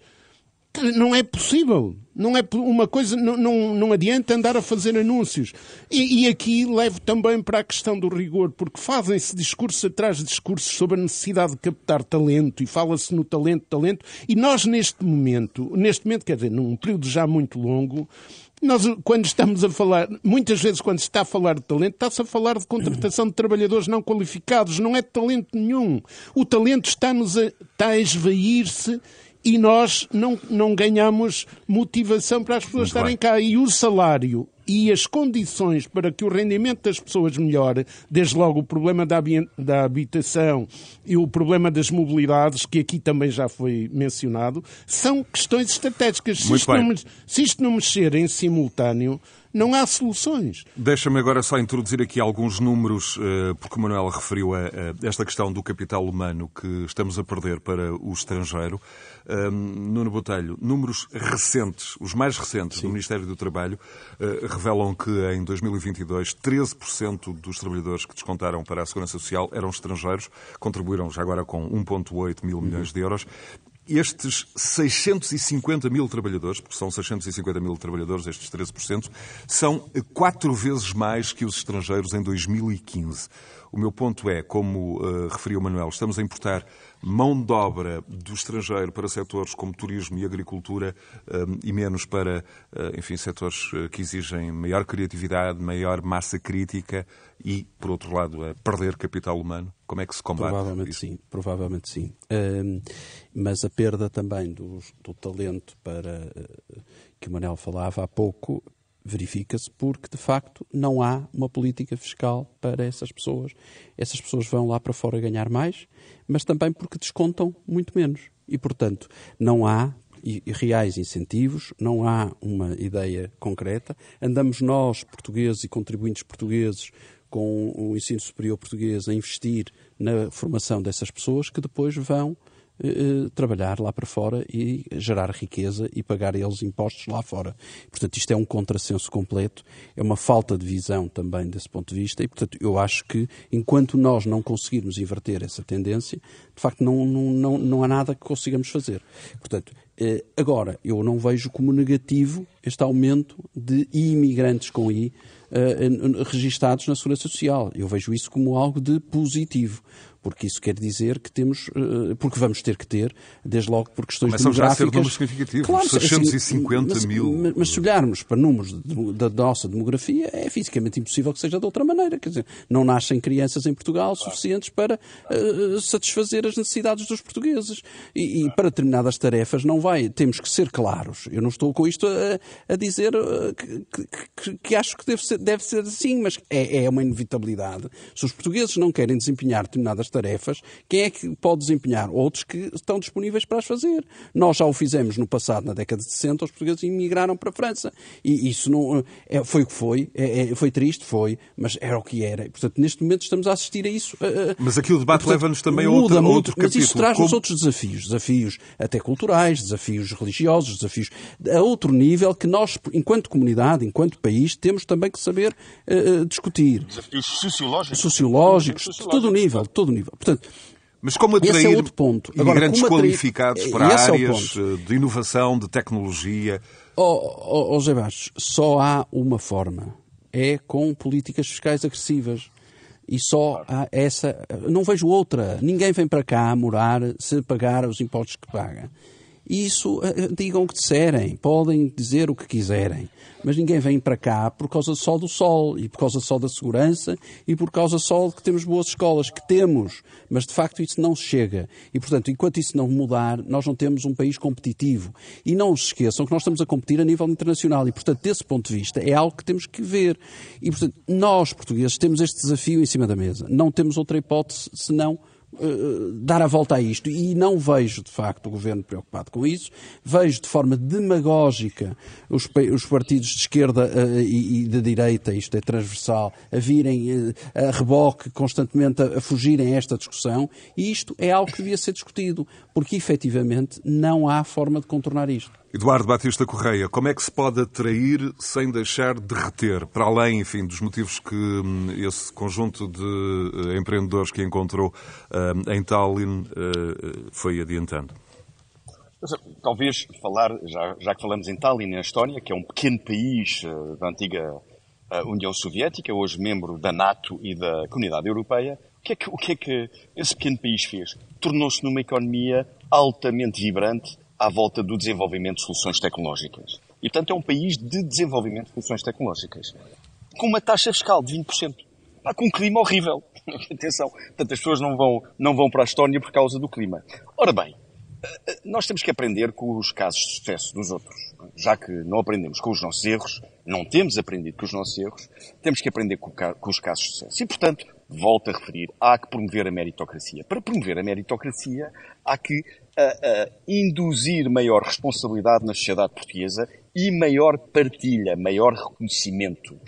não é possível. Não é uma coisa, não, não, não adianta andar a fazer anúncios. E, e aqui levo também para a questão do rigor, porque fazem-se discursos atrás de discursos sobre a necessidade de captar talento e fala-se no talento, talento. E nós, neste momento, neste momento, quer dizer, num período já muito longo, nós, quando estamos a falar, muitas vezes quando se está a falar de talento, está-se a falar de contratação de trabalhadores não qualificados, não é talento nenhum. O talento está-nos a, está a esvair-se e nós não, não ganhamos motivação para as pessoas Muito estarem bem. cá. E o salário e as condições para que o rendimento das pessoas melhore, desde logo o problema da, da habitação e o problema das mobilidades, que aqui também já foi mencionado, são questões estratégicas. Se isto, não, se isto não mexer em simultâneo, não há soluções. Deixa-me agora só introduzir aqui alguns números, eh, porque o Manuel referiu a esta questão do capital humano que estamos a perder para o estrangeiro. Nuno Botelho, números recentes, os mais recentes Sim. do Ministério do Trabalho, eh, revelam que em 2022 13% dos trabalhadores que descontaram para a Segurança Social eram estrangeiros, contribuíram já agora com 1,8 mil milhões uhum. de euros estes 650 mil trabalhadores, porque são 650 mil trabalhadores, estes 13%, são quatro vezes mais que os estrangeiros em 2015. O meu ponto é, como uh, referiu o Manuel, estamos a importar mão de obra do estrangeiro para setores como turismo e agricultura um, e menos para, uh, enfim, setores que exigem maior criatividade, maior massa crítica e, por outro lado, a perder capital humano? Como é que se combate Provavelmente isso? sim, provavelmente sim. Um, mas a perda também do, do talento para que o Manel falava há pouco verifica-se porque, de facto, não há uma política fiscal para essas pessoas. Essas pessoas vão lá para fora ganhar mais, mas também porque descontam muito menos. E, portanto, não há reais incentivos, não há uma ideia concreta. Andamos nós, portugueses e contribuintes portugueses, com o ensino superior português a investir na formação dessas pessoas que depois vão eh, eh, trabalhar lá para fora e gerar riqueza e pagar eles impostos lá fora. Portanto, isto é um contrassenso completo, é uma falta de visão também desse ponto de vista e, portanto, eu acho que enquanto nós não conseguirmos inverter essa tendência, de facto não, não, não, não há nada que consigamos fazer. Portanto, eh, agora, eu não vejo como negativo este aumento de imigrantes com I registados na Segurança Social. Eu vejo isso como algo de positivo porque isso quer dizer que temos, eh, porque vamos ter que ter, desde logo por questões Começam demográficas... já a ser números significativos, claro, 650 assim, mil... Mas, mas, se olharmos para números de, da nossa demografia, é fisicamente impossível que seja de outra maneira. Quer dizer, não nascem crianças em Portugal suficientes para uh, satisfazer as necessidades dos portugueses. E, e, para determinadas tarefas não vai. Temos que ser claros. Eu não estou com isto a, a dizer uh, que, que, que, acho que deve ser, deve ser assim, mas é, é uma inevitabilidade. Se os portugueses não querem desempenhar determinadas tarefas, quem é que pode desempenhar? Outros que estão disponíveis para as fazer. Nós já o fizemos no passado, na década de 60, os portugueses emigraram para a França. E isso não, é, foi o que foi, é, é, foi triste, foi, mas era o que era. E, portanto, neste momento estamos a assistir a isso. Mas aqui o debate leva-nos também a outro, muda outro capítulo. Mas isso traz-nos Como... outros desafios. Desafios até culturais, desafios religiosos, desafios a outro nível que nós, enquanto comunidade, enquanto país, temos também que saber uh, discutir. Desafios sociológicos. Sociológicos, de todo o nível, de todo o nível. Portanto, mas como atrair esse é outro ponto. imigrantes Agora, atrair... qualificados para esse áreas é de inovação, de tecnologia? Oh, oh, oh José Bastos, só há uma forma. É com políticas fiscais agressivas. E só há essa. Não vejo outra. Ninguém vem para cá morar se pagar os impostos que paga. Isso, eh, digam o que disserem, podem dizer o que quiserem, mas ninguém vem para cá por causa só do sol e por causa só da segurança e por causa só de que temos boas escolas, que temos, mas de facto isso não chega. E portanto, enquanto isso não mudar, nós não temos um país competitivo. E não se esqueçam que nós estamos a competir a nível internacional e portanto, desse ponto de vista, é algo que temos que ver. E portanto, nós portugueses temos este desafio em cima da mesa. Não temos outra hipótese senão eh, dar a volta a isto. E não vejo, de facto, o governo preocupado com isso. Vejo de forma demagógica os, os partidos de esquerda uh, e, e, de direita, isto é transversal, a virem uh, a reboque constantemente a, a fugirem a esta discussão. E isto é algo que devia ser discutido, porque efetivamente não há forma de contornar isto. Eduardo Batista Correia, como é que se pode atrair sem deixar de reter, para além, enfim, dos motivos que hum, esse conjunto de uh, empreendedores que encontrou uh, em Tallinn uh, foi adiantando? Talvez falar, já, já que falamos em Tallinn, na Estónia, que é um pequeno país da antiga União Soviética, hoje membro da NATO e da Comunidade Europeia, o que é que, o que, é que esse pequeno país fez? Tornou-se numa economia altamente vibrante, à volta do desenvolvimento de soluções tecnológicas. E, portanto, é um país de desenvolvimento de soluções tecnológicas. Com uma taxa fiscal de 20%. Ah, com um clima horrível. Atenção. Portanto, as pessoas não vão, não vão para a Estónia por causa do clima. Ora bem, eh, nós temos que aprender com os casos de sucesso dos outros. Já que não aprendemos com os nossos erros, não temos aprendido com os nossos erros, temos que aprender com os casos de sucesso. E, portanto, volto a referir, há que promover a meritocracia. Para promover a meritocracia, há que a, a induzir maior responsabilidade na sociedade portuguesa e maior partilha, maior reconhecimento.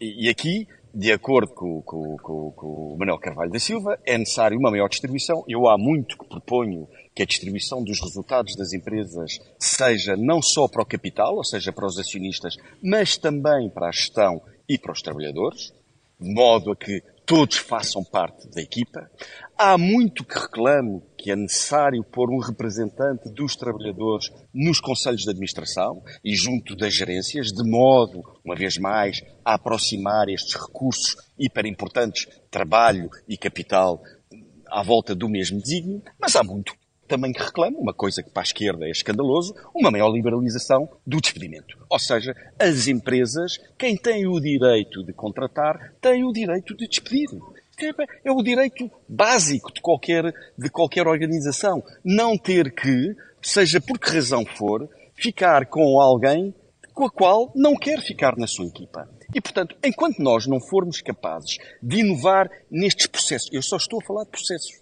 E, e aqui, de acordo com, com, com, com, o Manuel Carvalho da Silva, é necessário uma maior distribuição. Eu há muito que proponho que a distribuição dos resultados das empresas seja não só para o capital, ou seja, para os acionistas, mas também para a gestão e para os trabalhadores, de modo a que todos façam parte da equipa. Há muito que reclamo que é necessário pôr um representante dos trabalhadores nos conselhos de administração e junto das gerências, de modo, uma vez mais, a aproximar estes recursos hiper importantes, trabalho e capital, à volta do mesmo desígnio, mas há muito também que reclama, uma coisa que para a esquerda é escandaloso, uma maior liberalização do despedimento. Ou seja, as empresas, quem tem o direito de contratar, tem o direito de despedir. É o direito básico de qualquer, de qualquer organização. Não ter que, seja por que razão for, ficar com alguém com a qual não quer ficar na sua equipa. E, portanto, enquanto nós não formos capazes de inovar nestes processos, eu só estou a falar de processos,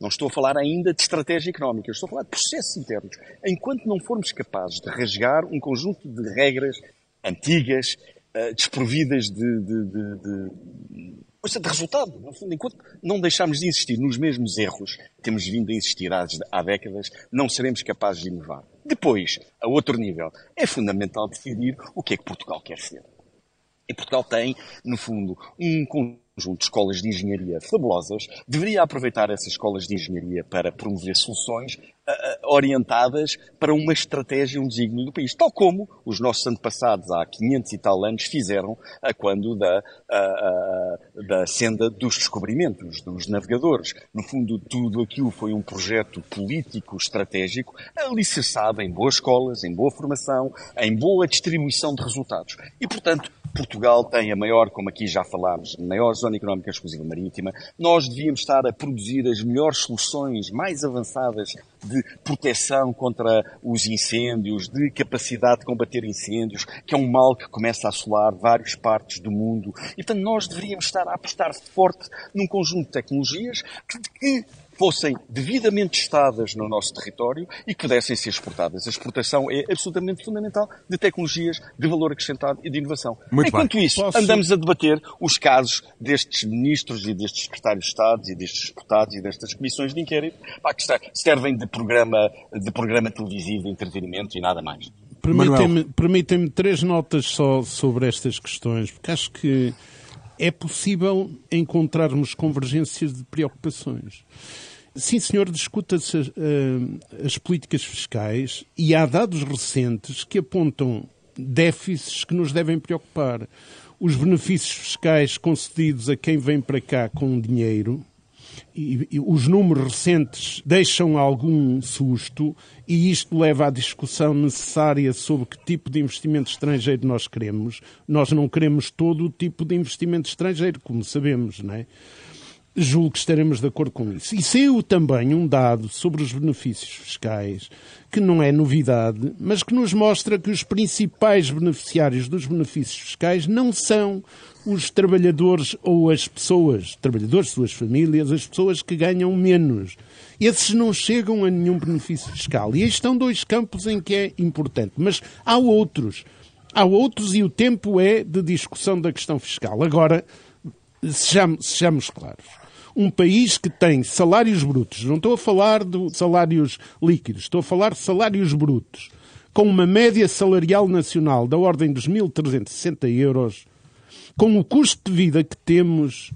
não estou a falar ainda de estratégia económica, estou a falar de processos internos. Enquanto não formos capazes de rasgar um conjunto de regras antigas, uh, desprovidas de, de, de, de, de resultado, enquanto não deixarmos de insistir nos mesmos erros temos vindo a insistir há, há décadas, não seremos capazes de inovar. Depois, a outro nível, é fundamental decidir o que é que Portugal quer ser. E Portugal tem, no fundo, um conjunto de escolas de engenharia fabulosas, deveria aproveitar essas escolas de engenharia para promover soluções uh, orientadas para uma estratégia, um desígnio do país, tal como os nossos antepassados há 500 e tal anos fizeram a quando da, uh, da senda dos descobrimentos, dos navegadores. No fundo, tudo aquilo foi um projeto político estratégico alicerçado em boas escolas, em boa formação, em boa distribuição de resultados. E, portanto, Portugal tem a maior, como aqui já falámos, maior zona económica exclusiva marítima. Nós devíamos estar a produzir as melhores soluções mais avançadas de proteção contra os incêndios, de capacidade de combater incêndios, que é um mal que começa a assolar várias partes do mundo. E, portanto, nós deveríamos estar a apostar forte num conjunto de tecnologias que fossem devidamente testadas no nosso território e que pudessem ser exportadas. A exportação é absolutamente fundamental de tecnologias de valor acrescentado e de inovação. Muito Enquanto bem. isso, Posso- andamos a debater os casos destes ministros e destes secretários de Estado e destes deputados e destas comissões de inquérito pá, que ser- servem de programa, de programa televisivo de entretenimento e nada mais. Permitem-me permitem três notas só sobre estas questões, porque acho que é possível encontrarmos convergências de preocupações. Sim, senhor, discuta-se eh, as políticas fiscais e há dados recentes que apontam déficits que nos devem preocupar. Os benefícios fiscais concedidos a quem vem para cá com dinheiro, e, e os números recentes deixam algum susto e isto leva à discussão necessária sobre que tipo de investimento estrangeiro nós queremos. Nós não queremos todo o tipo de investimento estrangeiro, como sabemos, não é? Julgo que estaremos de acordo com isso. E saiu também um dado sobre os benefícios fiscais, que não é novidade, mas que nos mostra que os principais beneficiários dos benefícios fiscais não são os trabalhadores ou as pessoas, trabalhadores, suas famílias, as pessoas que ganham menos. Esses não chegam a nenhum benefício fiscal. E aí estão dois campos em que é importante. Mas há outros. Há outros e o tempo é de discussão da questão fiscal. Agora, sejamos, sejamos claros. Um país que tem salários brutos, não estou a falar de salários líquidos, estou a falar de salários brutos, com uma média salarial nacional da ordem dos 1.360 euros, com o custo de vida que temos,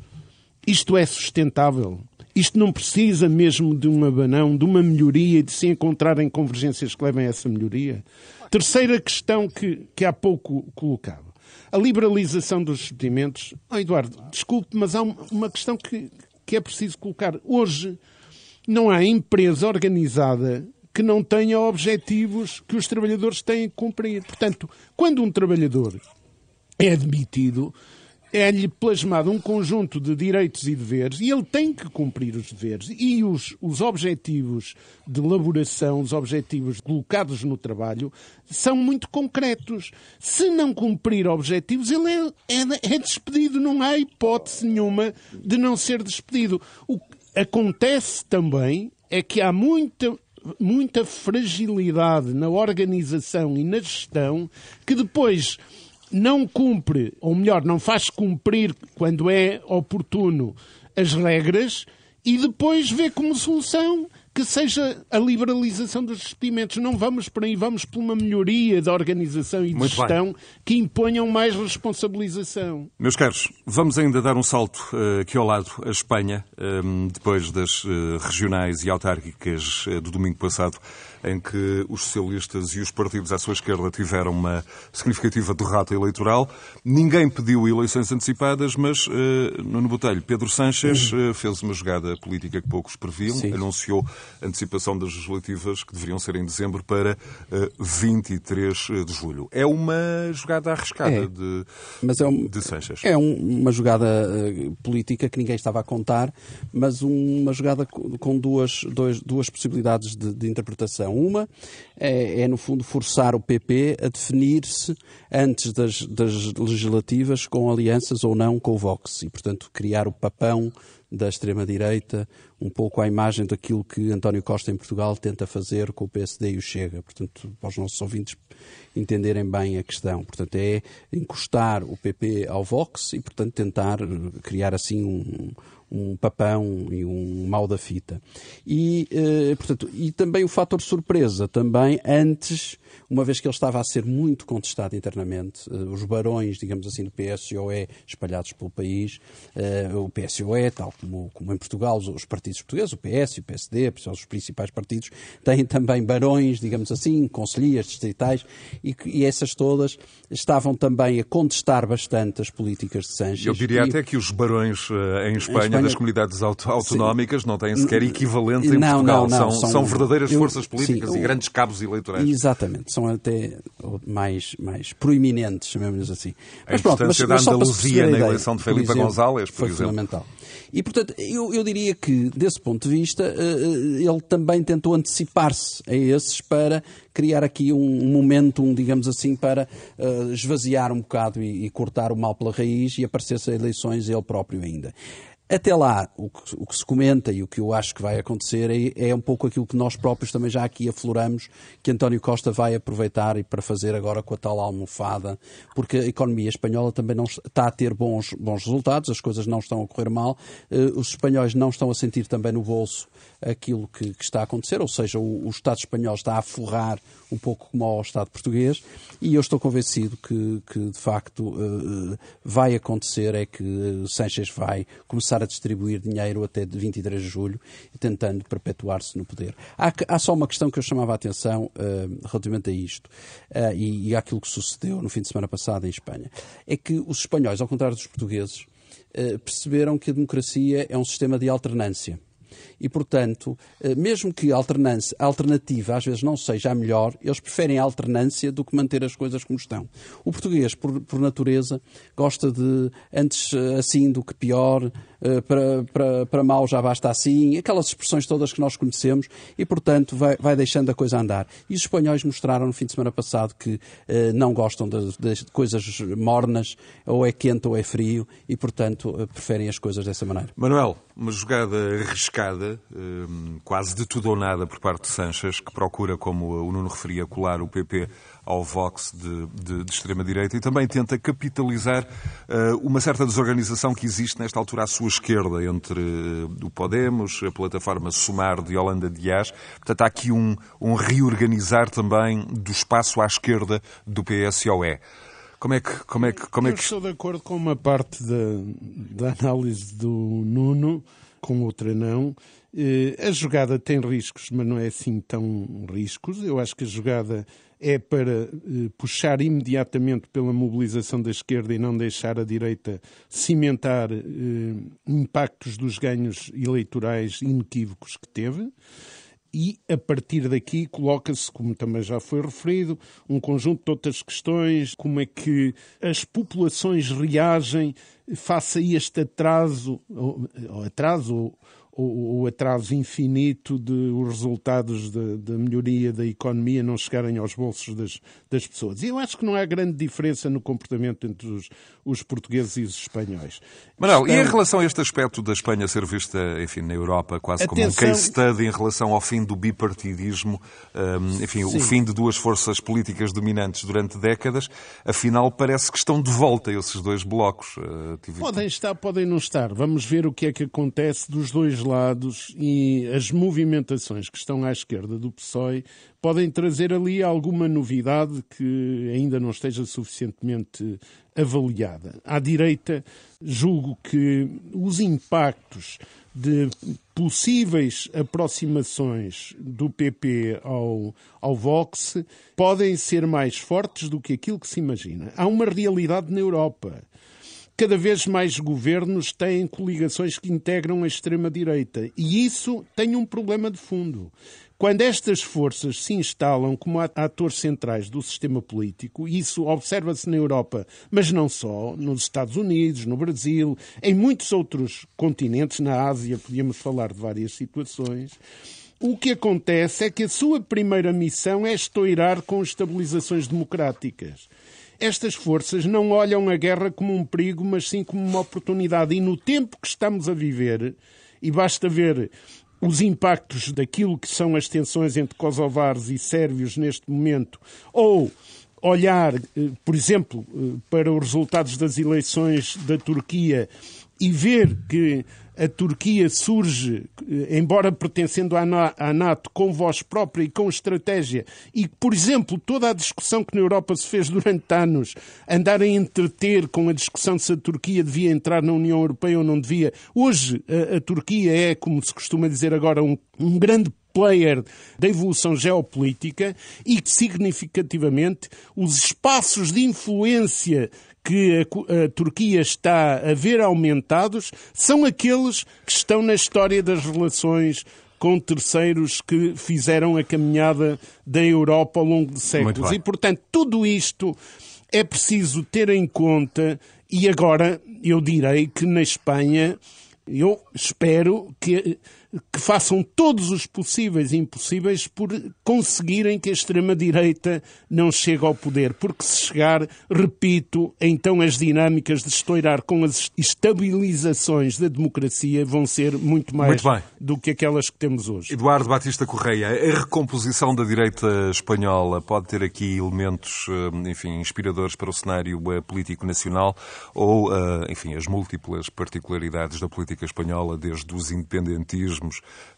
isto é sustentável. Isto não precisa mesmo de um abanão, de uma melhoria e de se encontrarem convergências que levem a essa melhoria. Terceira questão que, que há pouco colocava. A liberalização dos despedimentos. Oh, Eduardo, desculpe, mas há um- uma questão que, que é preciso colocar. Hoje não há empresa organizada que não tenha objetivos que os trabalhadores têm que cumprir. Portanto, quando um trabalhador é admitido, é-lhe plasmado um conjunto de direitos e deveres e ele tem que cumprir os deveres. E os, os objetivos de elaboração, os objetivos colocados no trabalho, são muito concretos. Se não cumprir objetivos, ele é, é- é despedido. Não há hipótese nenhuma de não ser despedido. O que acontece também é que há muita muita fragilidade na organização e na gestão que depois não cumpre, ou melhor, não faz cumprir quando é oportuno as regras e depois vê como solução que seja a liberalização dos despedimentos. Não vamos por aí, vamos por uma melhoria da organização e de Muito bem. gestão que imponham mais responsabilização. Meus caros, vamos ainda dar um salto eh, aqui ao lado, a Espanha, ehm, depois das eh, regionais e autárquicas eh, do domingo passado, em que os socialistas e os partidos à sua esquerda tiveram uma significativa derrota eleitoral. Ninguém pediu eleições antecipadas, mas eh, Nuno Botelho, Pedro Sánchez eh, fez uma jogada política que poucos previam, Sim. anunciou a antecipação das legislativas que deveriam ser em dezembro para eh, 23 de julho. É uma jogada arriscada É. de, Mas é, um, de Sánchez. é um- uma jogada eh, política que ninguém estava a contar, mas um- uma jogada co- com duas, dois- duas possibilidades de, de interpretação. Uma é, é, no fundo, forçar o PP a definir-se antes das, das legislativas com alianças ou não com o Vox e, portanto, criar o papão da extrema-direita, um pouco à imagem daquilo que António Costa em Portugal tenta fazer com o PSD e o Chega. Portanto, para os nossos ouvintes entenderem bem a questão. Portanto, é encostar o PP ao Vox e, portanto, tentar eh, criar assim um, um papão e um mal da fita. E, eh, portanto, e também o fator surpresa, também antes, uma vez que ele estava a ser muito contestado internamente, eh, os barões, digamos assim, do PSOE espalhados pelo país, eh, o PSOE, tal como, como em Portugal, os, os partidos portugueses, o PS e o PSD, são os principais partidos, têm também barões, digamos assim, conselheiros distritais, e, e essas todas estavam também a contestar bastante as políticas de Sanches. Eu diria E- até que os barões eh, em Espanha, Espanha das comunidades auto autonómicas sim. não têm sequer equivalente em não, Portugal. Não, não, são, são, verdadeiras eu, forças políticas sim, e grandes cabos eleitorais. Exatamente, são até mais, mais proeminentes, chamemos assim. Mas, a importância pronto, mas, da Andaluzia na eleição de Felipe González, por foi exemplo. fundamental. E, portanto, eu, eu diria que, desse ponto de vista, eh, ele também tentou antecipar-se a esses para criar aqui um momento, um, digamos assim, para uh, esvaziar um bocado e, e cortar o mal pela raiz e aparecer-se a eleições ele próprio ainda. Até lá, o que, o que, se comenta e o que eu acho que vai acontecer é, é, um pouco aquilo que nós próprios também já aqui afloramos, que António Costa vai aproveitar e para fazer agora com a tal almofada, porque a economia espanhola também não está a ter bons, bons resultados, as coisas não estão a correr mal, uh, os espanhóis não estão a sentir também no bolso aquilo que, que está a acontecer, ou seja, o, o, Estado espanhol está a forrar um pouco como ao Estado português, e eu estou convencido que, que de facto uh, vai acontecer, é que Sánchez vai começar a distribuir dinheiro até de 23 de julho, tentando perpetuar-se no poder. Há, há, só uma questão que eu chamava a atenção uh, relativamente a isto, e, e àquilo que sucedeu no fim de semana passado em Espanha. É que os espanhóis, ao contrário dos portugueses, perceberam que a democracia é um sistema de alternância. E, portanto, mesmo que a a alternativa às vezes não seja a melhor, eles preferem a alternância do que manter as coisas como estão. O português, por, por natureza, gosta de antes assim do que pior, para, para, para mal já basta assim, aquelas expressões todas que nós conhecemos e, portanto, vai, vai deixando a coisa andar. E os espanhóis mostraram no fim de semana passado que eh, não gostam de, de, coisas mornas, ou é quente ou é frio, e, portanto, eh, preferem as coisas dessa maneira. Manuel, uma jogada arriscada, quase de tudo ou nada por parte de Sanches, que procura, como o Nuno referia, colar o PP ao Vox de, de, de extrema-direita e também tenta capitalizar uh, uma certa desorganização que existe nesta altura à sua esquerda, entre uh, o Podemos, a plataforma Sumar de Holanda Dias. Portanto, há aqui um, um reorganizar também do espaço à esquerda do PSOE. Como é que. Como é que, como é que... Eu estou de acordo com uma parte da, da análise do Nuno, com outra não. Eh, a jogada tem riscos, mas não é assim tão riscos. Eu acho que a jogada é para eh, puxar imediatamente pela mobilização da esquerda e não deixar a direita cimentar eh, impactos dos ganhos eleitorais inequívocos que teve. E, a partir daqui, coloca-se, como também já foi referido, um conjunto de outras questões, como é que as populações reagem face a este atraso, ou, atraso o, o atraso infinito de os resultados da melhoria da economia não chegarem aos bolsos das, das pessoas. E eu acho que não há grande diferença no comportamento entre os, os portugueses e os espanhóis. Manuel, Estão... e em relação a este aspecto da Espanha ser vista, enfim, na Europa quase Atenção... como um case study em relação ao fim do bipartidismo, um, enfim, Sim. o fim de duas forças políticas dominantes durante décadas, afinal parece que estão de volta esses dois blocos. Uh, tive... Podem estar, podem não estar. Vamos ver o que é que acontece dos dois lados e as movimentações que estão à esquerda do PSOE podem trazer ali alguma novidade que ainda não esteja suficientemente avaliada. À direita, julgo que os impactos de possíveis aproximações do PP ao, ao Vox podem ser mais fortes do que aquilo que se imagina. Há uma realidade na Europa cada vez mais governos têm coligações que integram a extrema-direita. E isso tem um problema de fundo. Quando estas forças se instalam como atores centrais do sistema político, isso observa-se na Europa, mas não só, nos Estados Unidos, no Brasil, em muitos outros continentes, na Ásia, podíamos falar de várias situações. O que acontece é que a sua primeira missão é estourar com estabilizações democráticas. Estas forças não olham a guerra como um perigo, mas sim como uma oportunidade. E no tempo que estamos a viver, e basta ver os impactos daquilo que são as tensões entre kosovares e sérvios neste momento, ou olhar, eh, por exemplo, eh, para os resultados das eleições da Turquia e ver que a Turquia surge, eh, embora pertencendo à NATO, com voz própria e com estratégia, e, por exemplo, toda a discussão que na Europa se fez durante anos, andar a entreter com a discussão se a Turquia devia entrar na União Europeia ou não devia. Hoje, a, a Turquia é, como se costuma dizer agora, um, um grande player da evolução geopolítica e significativamente, os espaços de influência que a, a, Turquia está a ver aumentados são aqueles que estão na história das relações com terceiros que fizeram a caminhada da Europa ao longo de séculos. E, portanto, tudo isto é preciso ter em conta, e agora eu direi que na Espanha eu espero que que façam todos os possíveis e impossíveis por conseguirem que a extrema-direita não chegue ao poder. Porque se chegar, repito, então as dinâmicas de estourar com as estabilizações da democracia vão ser muito mais muito do que aquelas que temos hoje. Eduardo Batista Correia, a recomposição da direita espanhola pode ter aqui elementos, eh, enfim, inspiradores para o cenário eh, político nacional ou, eh, enfim, as múltiplas particularidades da política espanhola, desde os independentismos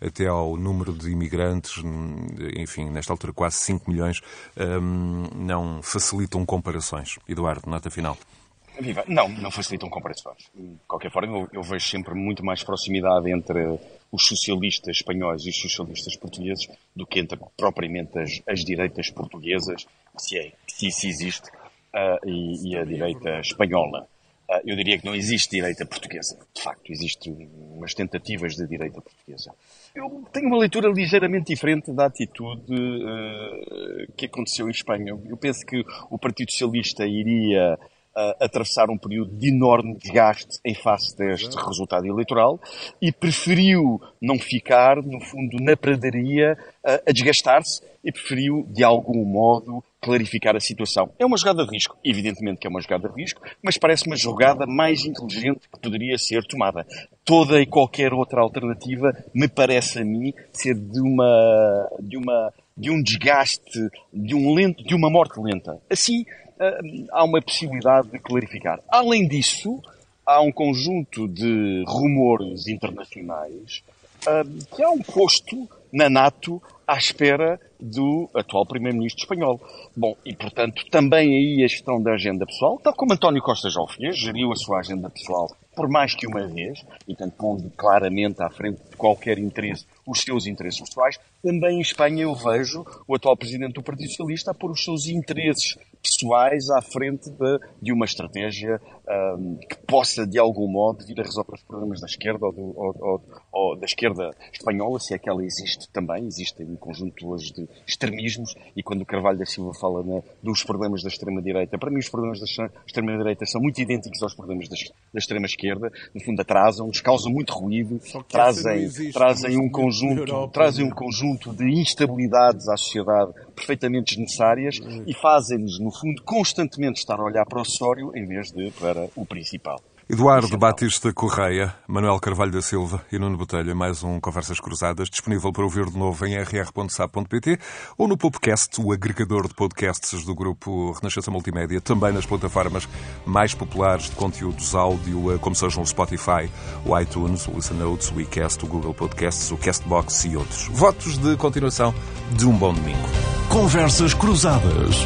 até ao número de imigrantes, enfim, nesta altura quase 5 milhões, hum, não facilitam comparações. Eduardo, nota final. Viva. Não, não facilitam comparações. De qualquer forma, eu, eu, vejo sempre muito mais proximidade entre os socialistas espanhóis e os socialistas portugueses do que entre propriamente as, as direitas portuguesas, se, é, se isso existe, uh, e, e, a direita espanhola. Ah, eu diria que não existe direita portuguesa. De facto, existem umas tentativas de direita portuguesa. Eu tenho uma leitura ligeiramente diferente da atitude uh, que aconteceu em Espanha. Eu penso que o Partido Socialista iria uh, atravessar um período de enorme desgaste em face deste resultado eleitoral e preferiu não ficar, no fundo, na pradaria uh, a desgastar-se e preferiu, de algum modo, clarificar a situação. É uma jogada de risco, evidentemente que é uma jogada de risco, mas parece uma jogada mais inteligente que poderia ser tomada. Toda e qualquer outra alternativa me parece a mim ser de uma de uma de um desgaste, de um lento, de uma morte lenta. Assim, ah, há uma possibilidade de clarificar. Além disso, há um conjunto de rumores internacionais ah, que há um posto na NATO à espera do atual Primeiro-Ministro espanhol. Bom, e portanto também aí a gestão da agenda pessoal, tal como António Costa já o fez, geriu a sua agenda pessoal por mais que uma vez, e tanto pondo claramente à frente de qualquer interesse os seus interesses pessoais, também em Espanha eu vejo o atual Presidente do Partido Socialista a pôr os seus interesses pessoais à frente de, de uma estratégia um, que possa, de algum modo, vir a resolver os problemas da esquerda ou, do, ou, ou, ou, da esquerda espanhola, se é que ela existe também. Existem um conjunto hoje de extremismos e quando o Carvalho da Silva fala né, dos problemas da extrema-direita, para mim os problemas da extrema-direita são muito idênticos aos problemas da, da extrema-esquerda. No fundo, atrasam-nos, causam muito ruído, trazem, trazem um conjunto, trazem um conjunto de instabilidades à sociedade perfeitamente desnecessárias e fazem-nos, no fundo, constantemente estar a olhar para o acessório em vez de para o principal. Eduardo Batista Correia, Manuel Carvalho da Silva e Nuno Botelho, mais um Conversas Cruzadas, disponível para ouvir de novo em rr.sap.pt ou no Popcast, o agregador de podcasts do grupo Renascença Multimédia, também nas plataformas mais populares de conteúdos áudio, eh, como sejam o Spotify, o iTunes, o Listen Notes, o iCast, o Google Podcasts, o Castbox e outros. Votos de continuação de um bom domingo. Conversas Cruzadas.